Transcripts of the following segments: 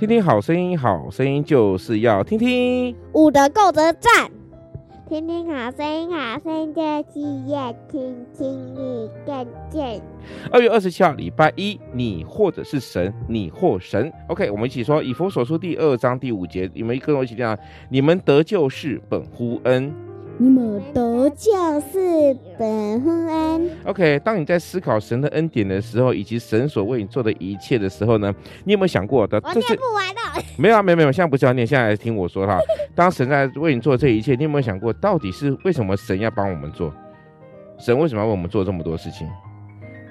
听听好声音，好声音就是要听听。五的够得赞，听听好声音，好声音就是要听听你更赞。二月二十七号，礼拜一，你或者是神，你或神。OK，我们一起说以弗所书第二章第五节，你们跟我一起讲，你们得救是本乎恩。你们得救是本乎恩。OK，当你在思考神的恩典的时候，以及神所为你做的一切的时候呢，你有没有想过的？我念不完了。没有啊，没有没有，现在不是要念，现在来听我说哈。当神在为你做这一切，你有没有想过，到底是为什么神要帮我们做？神为什么要为我们做这么多事情？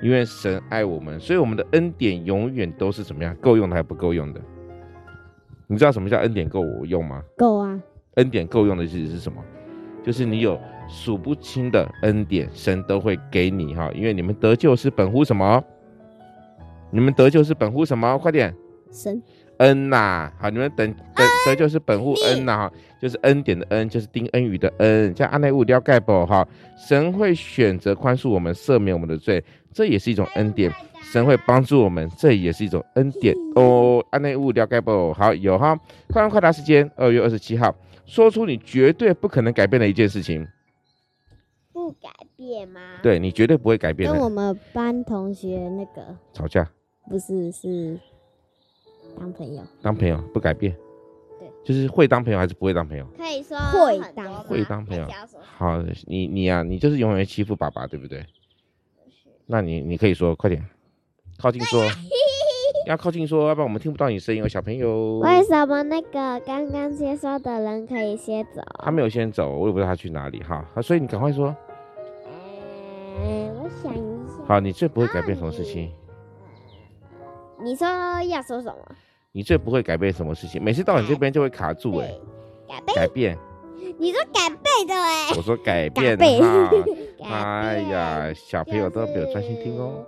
因为神爱我们，所以我们的恩典永远都是怎么样？够用的还不够用的？你知道什么叫恩典够我用吗？够啊。恩典够用的意思是什么？就是你有数不清的恩典，神都会给你哈，因为你们得救是本乎什么？你们得救是本乎什么？快点，神恩呐、啊！好，你们等得得救是本乎恩呐、啊，就是恩典的恩，就是丁恩宇的恩，叫阿内乌廖盖博哈。神会选择宽恕我们，赦免我们的罪，这也是一种恩典。神会帮助我们，这也是一种恩典哦。阿内乌廖盖宝，好有哈。快问快答时间，二月二十七号。说出你绝对不可能改变的一件事情，不改变吗？对，你绝对不会改变的。跟我们班同学那个吵架？不是，是当朋友。当朋友不改变？对，就是会当朋友还是不会当朋友？可以说会当，会当朋友。好，你你呀、啊，你就是永远欺负爸爸，对不对？那你你可以说，快点靠近说。要靠近说，要不然我们听不到你声音哦，小朋友。为什么那个刚刚先说的人可以先走？他没有先走，我也不知道他去哪里哈。所以你赶快说。嗯，我想一下。好，你最不会改变什么事情？你说要说什么？你最不会改变什么事情？每次到你这边就会卡住哎。改变。改变。你说改变的哎。我说改变哈。哎呀，小朋友都没有专心听哦。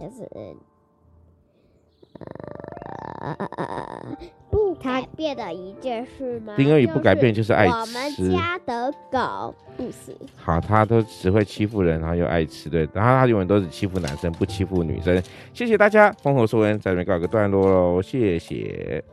就是，呃，不改变的一件事吗？丁恩宇不改变就是爱吃。我们家的狗不行。好，他都只会欺负人，然后又爱吃，对，然后他永远都是欺负男生，不欺负女生。谢谢大家，风头说恩在这边告一个段落喽，谢谢。